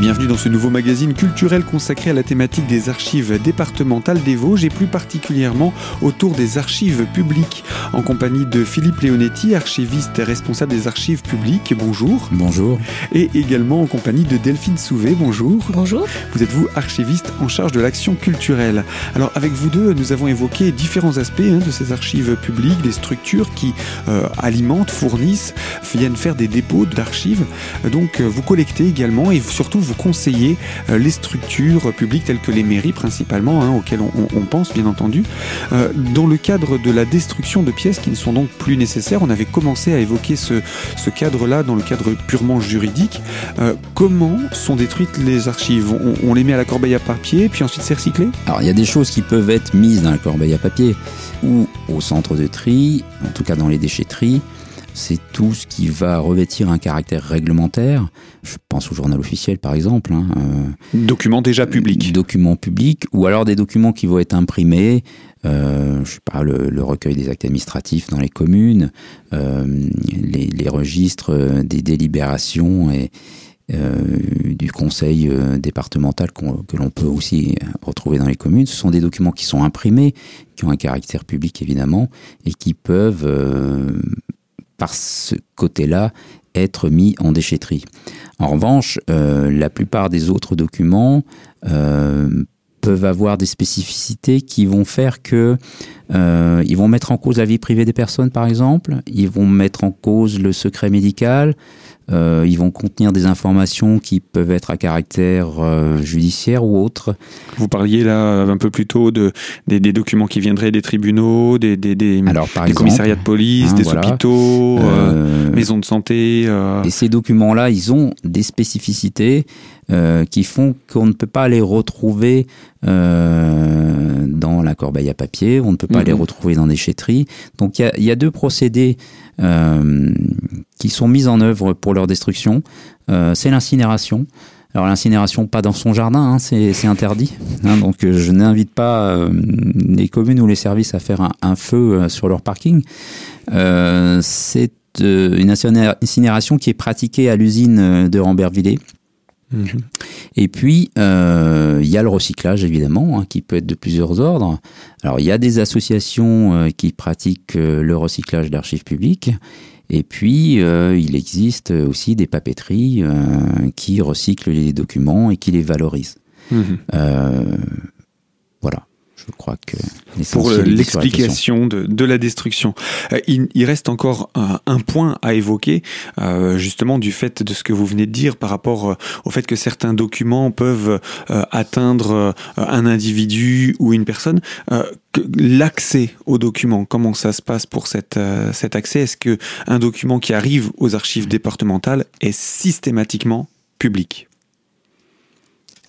bienvenue dans ce nouveau magazine culturel consacré à la thématique des archives départementales des Vosges et plus particulièrement autour des archives publiques. En compagnie de Philippe Leonetti, archiviste et responsable des archives publiques. Bonjour. Bonjour. Et également en compagnie de Delphine Souvet. Bonjour. Bonjour. Vous êtes vous archiviste en charge de l'action culturelle. Alors avec vous deux, nous avons évoqué différents aspects hein, de ces archives publiques, des structures qui euh, alimentent, fournissent, viennent faire des dépôts d'archives. Donc euh, vous collectez également et surtout vous conseillez euh, les structures publiques telles que les mairies principalement, hein, auxquelles on, pense bien entendu. Euh, dans le cadre de la destruction de pièces qui ne sont donc plus nécessaires, on avait commencé à évoquer ce, ce cadre-là dans le cadre purement juridique. Euh, comment sont détruites les archives? On, on, les met à la corbeille à papier, puis ensuite c'est recyclé? Alors il y a des choses qui peuvent être mises dans la corbeille à papier ou au centre de tri, en tout cas dans les déchetteries c'est tout ce qui va revêtir un caractère réglementaire. Je pense au journal officiel, par exemple. Hein, euh, documents déjà publics. Documents publics, ou alors des documents qui vont être imprimés. Euh, je sais pas, le, le, recueil des actes administratifs dans les communes, euh, les, les, registres des délibérations et euh, du conseil euh, départemental que l'on peut aussi retrouver dans les communes. Ce sont des documents qui sont imprimés, qui ont un caractère public évidemment, et qui peuvent euh, par ce côté-là être mis en déchetterie. En revanche, euh, la plupart des autres documents euh, peuvent avoir des spécificités qui vont faire que euh, ils vont mettre en cause la vie privée des personnes, par exemple. Ils vont mettre en cause le secret médical. Euh, ils vont contenir des informations qui peuvent être à caractère euh, judiciaire ou autre. Vous parliez là un peu plus tôt de, des, des documents qui viendraient des tribunaux, des, des, des, Alors, par des exemple, commissariats de police, hein, des voilà. hôpitaux, euh, maisons de santé. euh. Et ces documents-là, ils ont des spécificités euh, qui font qu'on ne peut pas les retrouver euh, dans la corbeille à papier, on ne peut pas Mhm. les retrouver dans des déchetteries. Donc il y a, il y a deux procédés euh, qui sont mis en œuvre pour leur destruction. Euh, c'est l'incinération. Alors l'incinération, pas dans son jardin, hein, c'est interdit. hein, donc euh, je n'invite pas euh, les communes ou les services à faire un, feu euh, sur leur parking. Euh, c'est euh, une incinéra- incinération qui est pratiquée à l'usine euh, de Rambervillers. Mhm. Et puis, euh, il y a le recyclage, évidemment, hein, qui peut être de plusieurs ordres. Alors, il y a des associations euh, qui pratiquent euh, le recyclage d'archives publiques. Et puis, il existe aussi des papeteries qui recyclent les documents et qui les valorisent. Mhm. Je crois que pour l'explication de, de la destruction. Euh, il, il reste encore un, un point à évoquer, euh, justement du fait de ce que vous venez de dire par rapport euh, au fait que certains documents peuvent euh, atteindre un individu ou une personne. Euh, que- L'accès aux documents, comment ça se passe pour cette, cet accès? Est-ce que un document qui arrive aux archives départementales est systématiquement public?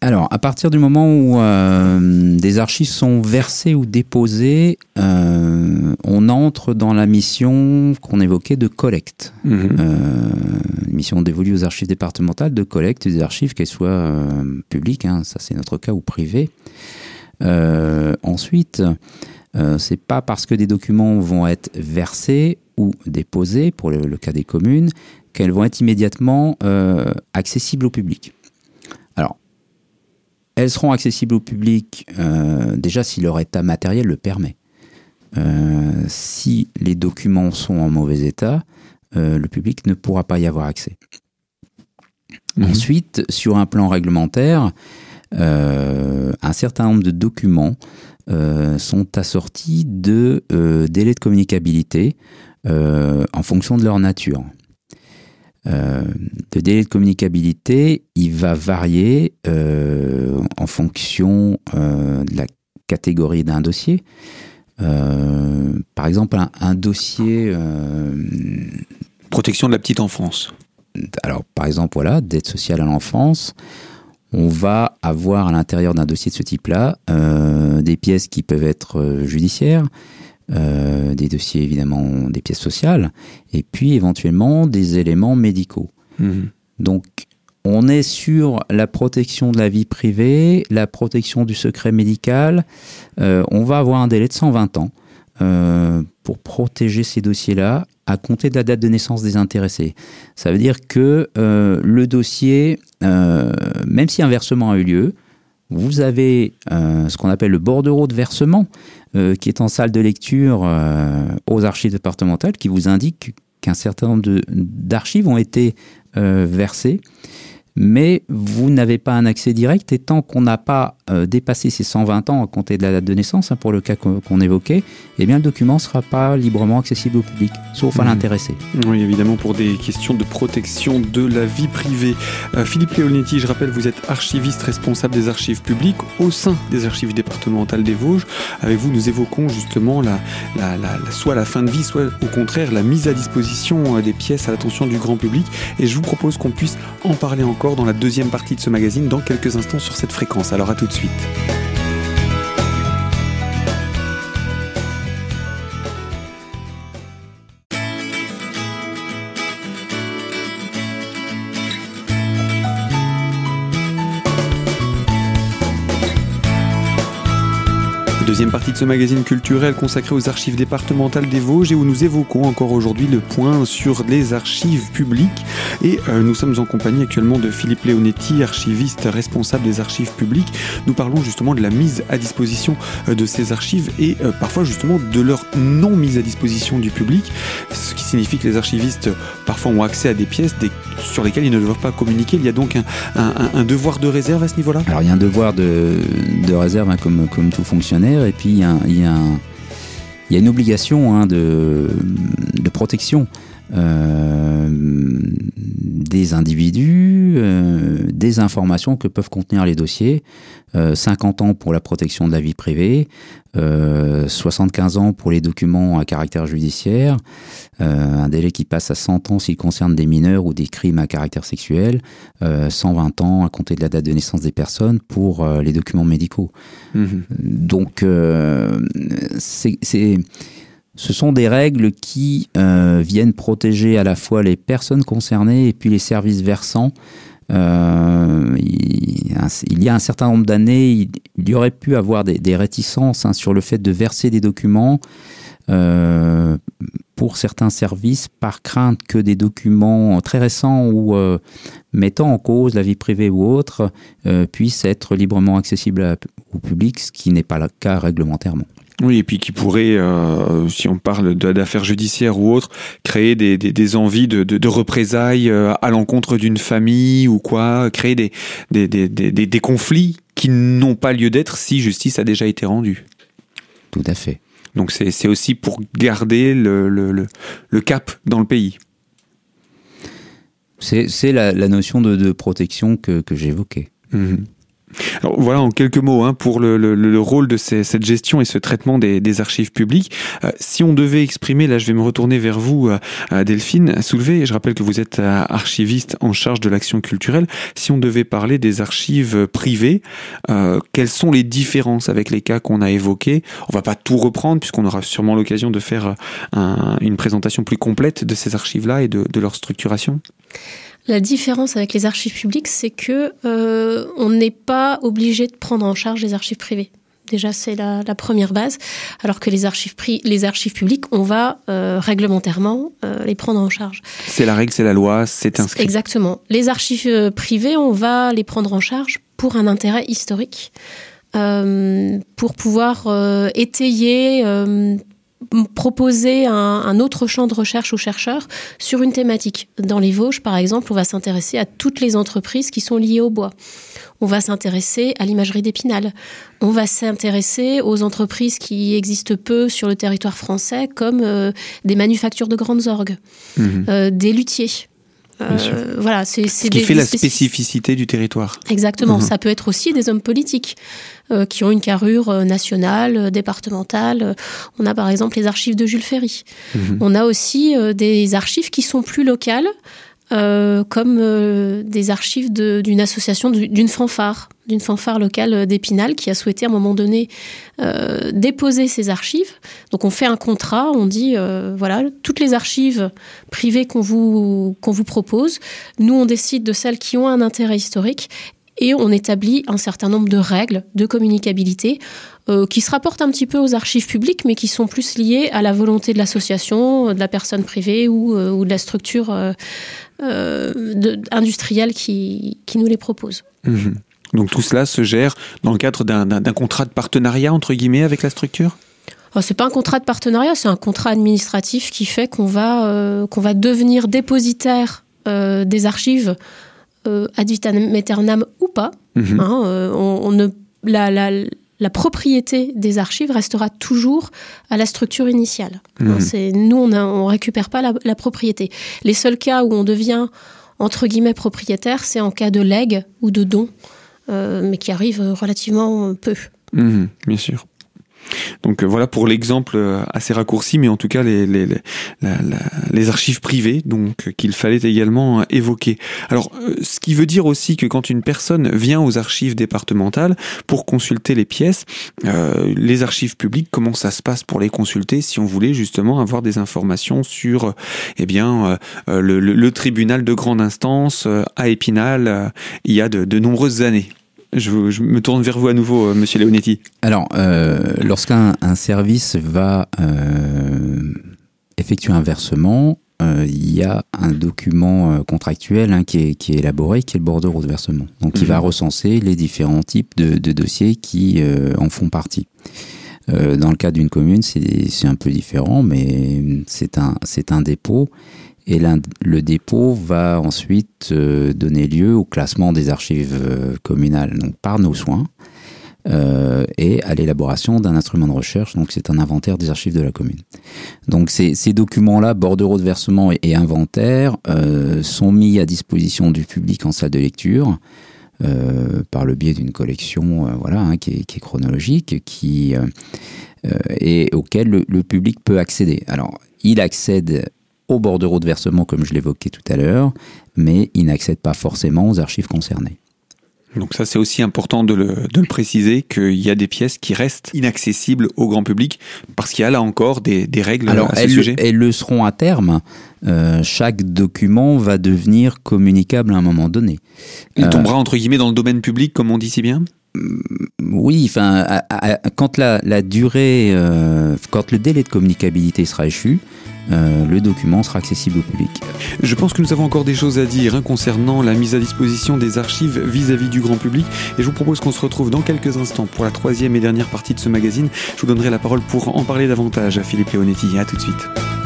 Alors, à partir du moment où euh, des archives sont versées ou déposées, euh, on entre dans la mission qu'on évoquait de collecte. Mhm. Euh, une mission dévolue aux archives départementales de collecte des archives, qu'elles soient publiques, hein, ça c'est notre cas, ou privées. Ensuite, c'est pas parce que des documents vont être versés ou déposés, pour le, le cas des communes, qu'elles vont être immédiatement accessibles au public. Elles seront accessibles au public euh, déjà si leur état matériel le permet. Euh, si les documents sont en mauvais état, euh, le public ne pourra pas y avoir accès. Mhm. Ensuite, sur un plan réglementaire, un certain nombre de documents sont assortis de délais de communicabilité en fonction de leur nature. Euh, le délai de communicabilité, il va varier euh, en fonction euh, de la catégorie d'un dossier. Par exemple, un, un dossier Protection de la petite enfance. alors, par exemple, voilà, d'aide sociale à l'enfance, on va avoir à l'intérieur d'un dossier de ce type-là des pièces qui peuvent être judiciaires, euh, des dossiers évidemment, des pièces sociales, et puis éventuellement des éléments médicaux. Mhm. Donc, on est sur la protection de la vie privée, la protection du secret médical. Euh, on va avoir un délai de 120 ans euh, pour protéger ces dossiers-là à compter de la date de naissance des intéressés. Ça veut dire que le dossier, même si un versement a eu lieu, vous avez ce qu'on appelle le bordereau de versement qui est en salle de lecture aux archives départementales qui vous indique qu'un certain nombre d'archives ont été versées mais vous n'avez pas un accès direct et tant qu'on n'a pas euh, dépassé ces 120 ans à compter de la date de naissance, hein, pour le cas qu'on évoquait, eh bien le document ne sera pas librement accessible au public, sauf à mmh. l'intéressé. Oui, évidemment, pour des questions de protection de la vie privée. Euh, Philippe Leonetti, je rappelle, vous êtes archiviste responsable des archives publiques au sein des archives départementales des Vosges. Avec vous, nous évoquons justement la, soit la fin de vie, soit au contraire la mise à disposition euh, des pièces à l'attention du grand public. Et je vous propose qu'on puisse en parler encore dans la deuxième partie de ce magazine dans quelques instants sur cette fréquence. Alors à tout de suite suite. Deuxième partie de ce magazine culturel consacré aux archives départementales des Vosges et où nous évoquons encore aujourd'hui le point sur les archives publiques. Et euh, nous sommes en compagnie actuellement de Philippe Leonetti, archiviste responsable des archives publiques. Nous parlons justement de la mise à disposition euh, de ces archives et euh, parfois justement de leur non mise à disposition du public, ce qui signifie que les archivistes parfois ont accès à des pièces sur lesquelles ils ne doivent pas communiquer. Il y a donc un, devoir de réserve à ce niveau-là? Alors il y a un devoir de, réserve hein, comme, comme tout fonctionnaire et puis il y a, une obligation hein, de, protection. Euh, des individus, euh, des informations que peuvent contenir les dossiers. 50 euh, ans pour la protection de la vie privée, 75 ans pour les documents à caractère judiciaire, un délai qui passe à 100 ans s'il concerne des mineurs ou des crimes à caractère sexuel, 120 ans à compter de la date de naissance des personnes pour les documents médicaux. Mmh. Donc, c'est ce sont des règles qui euh, viennent protéger à la fois les personnes concernées et puis les services versants. Euh, il, y a un certain nombre d'années, il, y aurait pu avoir des, réticences hein, sur le fait de verser des documents euh, pour certains services par crainte que des documents très récents ou mettant en cause la vie privée ou autre puissent être librement accessibles au public, ce qui n'est pas le cas réglementairement. Oui, et puis qui pourrait, euh, si on parle d'affaires judiciaires ou autres, créer des, des, des envies de, de, de représailles euh, à l'encontre d'une famille ou quoi, créer des, des, des conflits qui n'ont pas lieu d'être si justice a déjà été rendue. Tout à fait. Donc c'est aussi pour garder le, le, le, cap dans le pays. C'est la, la, notion de, de protection que, que j'évoquais. Mmh. Alors, voilà en quelques mots hein, pour le, le, le, rôle de cette gestion et ce traitement des, archives publiques. Euh, si on devait exprimer, là je vais me retourner vers vous, euh, Delphine Soulevé, je rappelle que vous êtes euh, archiviste en charge de l'action culturelle. Si on devait parler des archives privées, euh, quelles sont les différences avec les cas qu'on a évoqués? On va pas tout reprendre puisqu'on aura sûrement l'occasion de faire un, une présentation plus complète de ces archives-là et de, de leur structuration. La différence avec les archives publiques, c'est que euh, on n'est pas obligé de prendre en charge les archives privées. Déjà, c'est la, la, première base, alors que les archives, les archives publiques, on va euh, réglementairement euh, les prendre en charge. C'est la règle, c'est la loi, c'est inscrit. Exactement. Les archives euh, privées, on va les prendre en charge pour un intérêt historique, euh, pour pouvoir euh, étayer proposer un, un, autre champ de recherche aux chercheurs sur une thématique. Dans les Vosges, par exemple, on va s'intéresser à toutes les entreprises qui sont liées au bois. On va s'intéresser à l'imagerie d'Épinal. On va s'intéresser aux entreprises qui existent peu sur le territoire français, comme euh, des manufactures de grandes orgues, mmh. euh, des luthiers. Euh, voilà, c'est ce qui fait la spécificité du territoire. Exactement. Mmh. Ça peut être aussi des hommes politiques. Euh, qui ont une carrure euh, nationale, euh, départementale. On a par exemple les archives de Jules Ferry. Mhm. On a aussi des archives qui sont plus locales, euh, comme euh, des archives d'une association, d'une fanfare, d'une fanfare locale d'Épinal qui a souhaité à un moment donné euh, déposer ses archives. Donc on fait un contrat, on dit voilà toutes les archives privées qu'on vous vous propose, nous on décide de celles qui ont un intérêt historique et on établit un certain nombre de règles de communicabilité euh, qui se rapportent un petit peu aux archives publiques, mais qui sont plus liées à la volonté de l'association, de la personne privée ou, ou de la structure industrielle qui, qui, nous les propose. Mmh. Donc tout cela se gère dans le cadre d'un contrat de partenariat, entre guillemets, avec la structure? Oh, c'est pas un contrat de partenariat, c'est un contrat administratif qui fait qu'on va, euh, qu'on va devenir dépositaire euh, des archives euh, ad vitam aeternam ou pas. Mhm. Hein, on, ne, la, la, la, propriété des archives restera toujours à la structure initiale. Hein, mhm. nous, on ne récupère pas la, la, propriété. Les seuls cas où on devient entre guillemets propriétaire, c'est en cas de legs ou de don. Euh, mais qui arrive relativement peu. Mhm, bien sûr. Donc euh, voilà pour l'exemple euh, assez raccourci, mais en tout cas les, archives privées, donc qu'il fallait également évoquer. Alors, ce qui veut dire aussi que quand une personne vient aux archives départementales pour consulter les pièces, les archives publiques, comment ça se passe pour les consulter si on voulait justement avoir des informations sur, eh bien, le, tribunal de grande instance à Épinal il y a de nombreuses années? Je, me tourne vers vous à nouveau, euh, Monsieur Leonetti. Alors, euh, lorsqu'un service va euh, effectuer un versement, il y a un document contractuel hein, qui, est, élaboré, qui est le bordereau de versement. Donc, il va mhm. recenser les différents types de, de dossiers qui en font partie. dans le cas d'une commune, c'est un peu différent, mais c'est un, un dépôt et le dépôt va ensuite euh, donner lieu au classement des archives euh, communales par nos soins euh, et à l'élaboration d'un instrument de recherche. Donc c'est un inventaire des archives de la commune. Donc ces, documents-là, bordereaux de versement et, inventaire, sont mis à disposition du public en salle de lecture. par le biais d'une collection voilà, hein, qui, est, chronologique et auquel le, le, public peut accéder. Alors, il accède au bordereau de versement, comme je l'évoquais tout à l'heure, mais il n'accède pas forcément aux archives concernées. Donc ça, c'est aussi important de le, de le préciser, qu'il y a des pièces qui restent inaccessibles au grand public, parce qu'il y a là encore des, des règles Alors, à ce elles, sujet. elles le seront à terme. Euh, chaque document va devenir communicable à un moment donné. Il euh, tombera entre guillemets dans le domaine public, comme on dit si bien? Oui, enfin, quand la durée, euh, quand le délai de communicabilité sera échu, euh, le document sera accessible au public. Je pense que nous avons encore des choses à dire hein, concernant la mise à disposition des archives vis-à-vis du grand public et je vous propose qu'on se retrouve dans quelques instants pour la troisième et dernière partie de ce magazine. Je vous donnerai la parole pour en parler davantage à Philippe Leonetti. À tout de suite.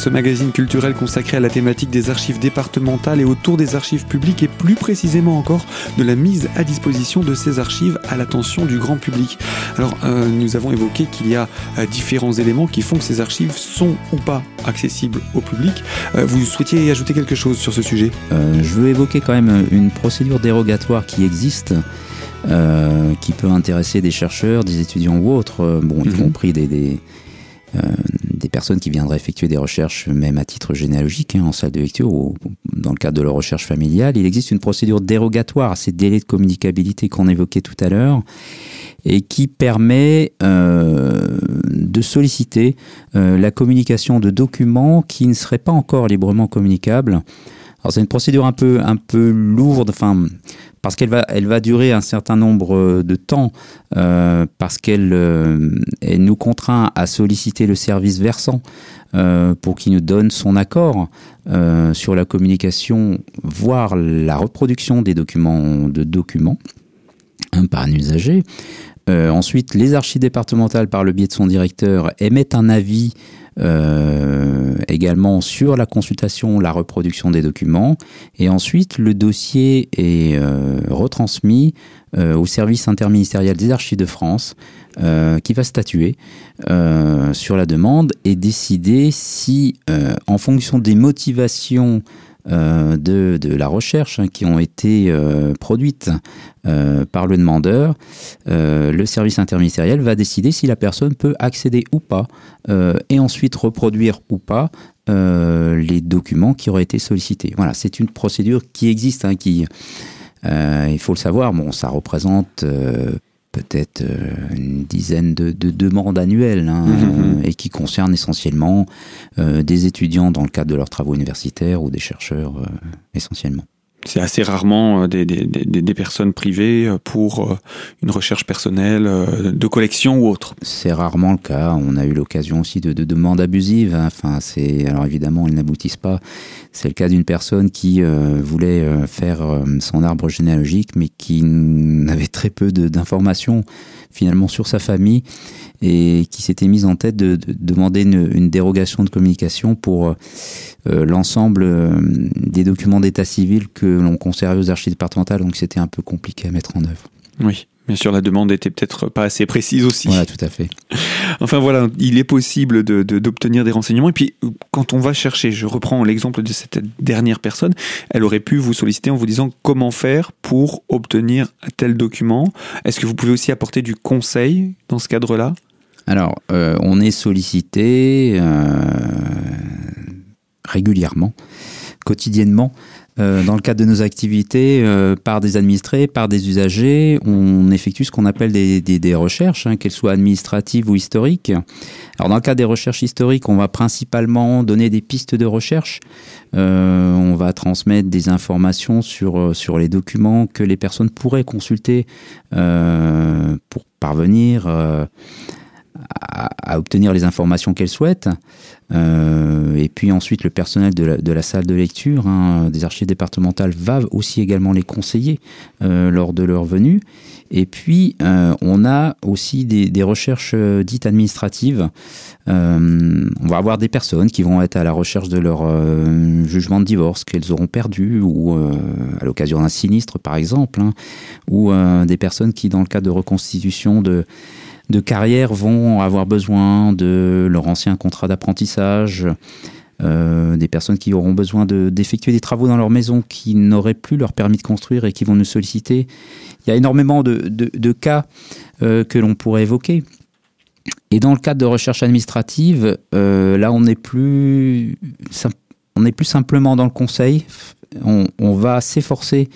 Ce magazine culturel consacré à la thématique des archives départementales et autour des archives publiques et plus précisément encore de la mise à disposition de ces archives à l'attention du grand public. Alors euh, nous avons évoqué qu'il y a euh, différents éléments qui font que ces archives sont ou pas accessibles au public. Euh, vous souhaitiez ajouter quelque chose sur ce sujet? Je veux évoquer quand même une procédure dérogatoire qui existe. qui peut intéresser des chercheurs, des étudiants ou autres, bon, y mhm. compris des, euh, des personnes qui viendraient effectuer des recherches, même à titre généalogique, hein, en salle de lecture ou dans le cadre de leur recherche familiale. Il existe une procédure dérogatoire à ces délais de communicabilité qu'on évoquait tout à l'heure et qui permet euh, de solliciter euh, la communication de documents qui ne seraient pas encore librement communicables. Alors c'est une procédure un peu un peu lourde, enfin parce qu'elle va, elle va durer un certain nombre euh, de temps, euh, parce qu'elle euh, elle nous contraint à solliciter le service versant pour qu'il nous donne son accord sur la communication, voire la reproduction des documents de documents hein, par un usager. ensuite, les archives départementales, par le biais de son directeur, émettent un avis euh, également sur la consultation, la reproduction des documents. Et ensuite, le dossier est euh, retransmis euh, au service interministériel des archives de France, qui va statuer sur la demande et décider si, en fonction des motivations de, de, la recherche hein, qui ont été produites par le demandeur, le service interministériel va décider si la personne peut accéder ou pas et ensuite reproduire ou pas les documents qui auraient été sollicités. Voilà, c'est une procédure qui existe, hein, qui, il faut le savoir, ça représente peut-être euh, une dizaine de, demandes annuelles hein, mhm, mhm. Euh, et qui concernent essentiellement euh, des étudiants dans le cadre de leurs travaux universitaires ou des chercheurs essentiellement. C'est assez rarement des, des, des, personnes privées pour une recherche personnelle de collection ou autre. C'est rarement le cas. On a eu l'occasion aussi de, de demandes abusives. Hein. Enfin, c'est alors évidemment, elles n'aboutissent pas. C'est le cas d'une personne qui voulait faire son arbre généalogique, mais qui n'avait très peu d'informations finalement sur sa famille et qui s'était mise en tête de, demander une, dérogation de communication pour euh, l'ensemble euh, des documents d'état civil que l'on conservait aux archives départementales, donc c'était un peu compliqué à mettre en œuvre. Oui. Bien sûr, la demande était peut-être pas assez précise aussi. Voilà, tout à fait. Enfin voilà, il est possible d'obtenir de, des renseignements. Et puis, quand on va chercher, je reprends l'exemple de cette dernière personne, elle aurait pu vous solliciter en vous disant comment faire pour obtenir tel document. Est-ce que vous pouvez aussi apporter du conseil dans ce cadre-là? Alors, euh, on est sollicité euh, régulièrement, quotidiennement, euh, dans le cadre de nos activités, euh, par des administrés, par des usagers, on effectue ce qu'on appelle des, recherches, hein, qu'elles soient administratives ou historiques. Alors dans le cadre des recherches historiques, on va principalement donner des pistes de recherche. Euh, on va transmettre des informations sur, sur les documents que les personnes pourraient consulter pour parvenir à, obtenir les informations qu'elles souhaitent. Euh, et puis ensuite, le personnel de la, salle de lecture hein, des archives départementales va aussi également les conseiller euh, lors de leur venue. Et puis, euh, on a aussi des, recherches euh, dites administratives. On va avoir des personnes qui vont être à la recherche de leur jugement de divorce qu'elles auront perdu, ou à l'occasion d'un sinistre, par exemple, hein, ou des personnes qui, dans le cas de reconstitution de de carrière vont avoir besoin de leur ancien contrat d'apprentissage, euh, des personnes qui auront besoin d'effectuer des travaux dans leur maison qui n'auraient plus leur permis de construire et qui vont nous solliciter. Il y a énormément de, cas euh, que l'on pourrait évoquer. Et dans le cadre de recherche administrative, euh, là, on n'est plus, plus simplement dans le conseil. On, on va s'efforcer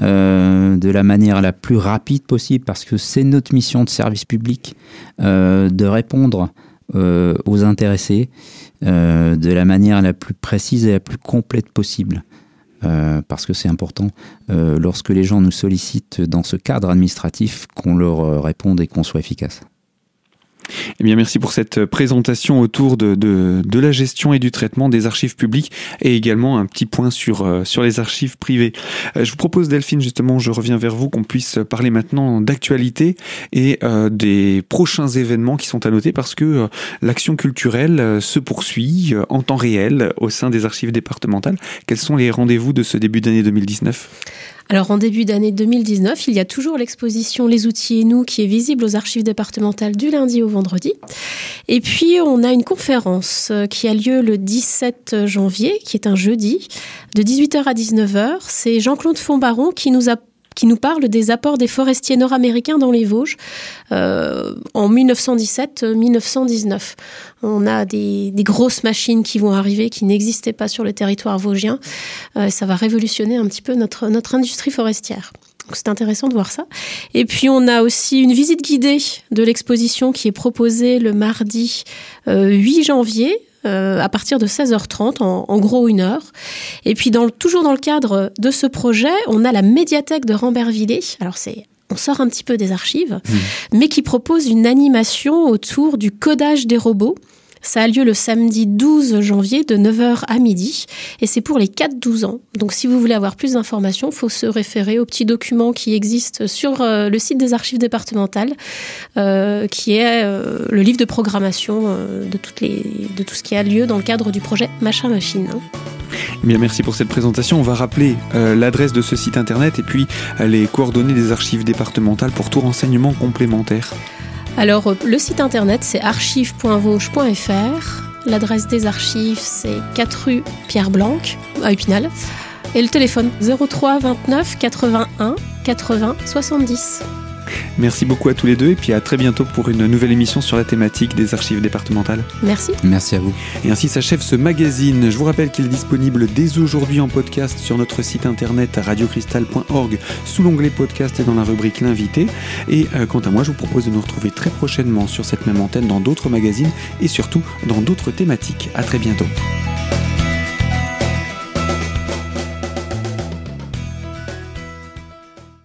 euh, de la manière la plus rapide possible parce que c'est notre mission de service public euh, de répondre euh, aux intéressés de la manière la plus précise et la plus complète possible. parce que c'est important lorsque les gens nous sollicitent dans ce cadre administratif qu'on leur réponde et qu'on soit efficace. Eh bien, merci pour cette présentation autour de, de, de, la gestion et du traitement des archives publiques et également un petit point sur, euh, sur les archives privées. Euh, je vous propose, Delphine, justement, je reviens vers vous, qu'on puisse parler maintenant d'actualité et euh, des prochains événements qui sont à noter parce que l'action culturelle se poursuit en temps réel au sein des archives départementales. Quels sont les rendez-vous de ce début d'année 2019 alors en début d'année 2019, il y a toujours l'exposition Les outils et nous qui est visible aux archives départementales du lundi au vendredi. Et puis on a une conférence euh, qui a lieu le 17 janvier, qui est un jeudi, de 18h à 19h. C'est Jean-Claude Fontbaron qui nous a qui nous parle des apports des forestiers nord-américains dans les Vosges euh, en 1917-1919. On a des, grosses machines qui vont arriver, qui n'existaient pas sur le territoire vosgien. Euh, ça va révolutionner un petit peu notre, notre industrie forestière. c'est intéressant de voir ça. Et puis on a aussi une visite guidée de l'exposition qui est proposée le mardi 8 euh, janvier euh, à partir de 16h30, en, gros une heure. Et puis dans, toujours dans le cadre de ce projet, on a la médiathèque de Rambervillers. Alors c'est on sort un petit peu des archives, mmh. mais qui propose une animation autour du codage des robots. Ça a lieu le samedi 12 janvier de 9h à midi et c'est pour les 4-12 ans. Donc si vous voulez avoir plus d'informations, il faut se référer au petit document qui existe sur euh, le site des archives départementales, euh, qui est euh, le livre de programmation de, tout ce qui a lieu dans le cadre du projet Machin Machine. Eh bien, merci pour cette présentation. On va rappeler l'adresse de ce site internet et puis les coordonnées des archives départementales pour tout renseignement complémentaire. Alors, le site internet, c'est archive.vauge.fr. L'adresse des archives, c'est 4 rue Pierre Blanc, à Épinal. Et le téléphone 03 29 81 80 70. Merci beaucoup à tous les deux et puis à très bientôt pour une nouvelle émission sur la thématique des archives départementales. Merci. Merci à vous. Et ainsi s'achève ce magazine. Je vous rappelle qu'il est disponible dès aujourd'hui en podcast sur notre site internet radiocristal.org sous l'onglet podcast et dans la rubrique l'invité. Et euh, quant à moi, je vous propose de nous retrouver très prochainement sur cette même antenne dans d'autres magazines et surtout dans d'autres thématiques. À très bientôt.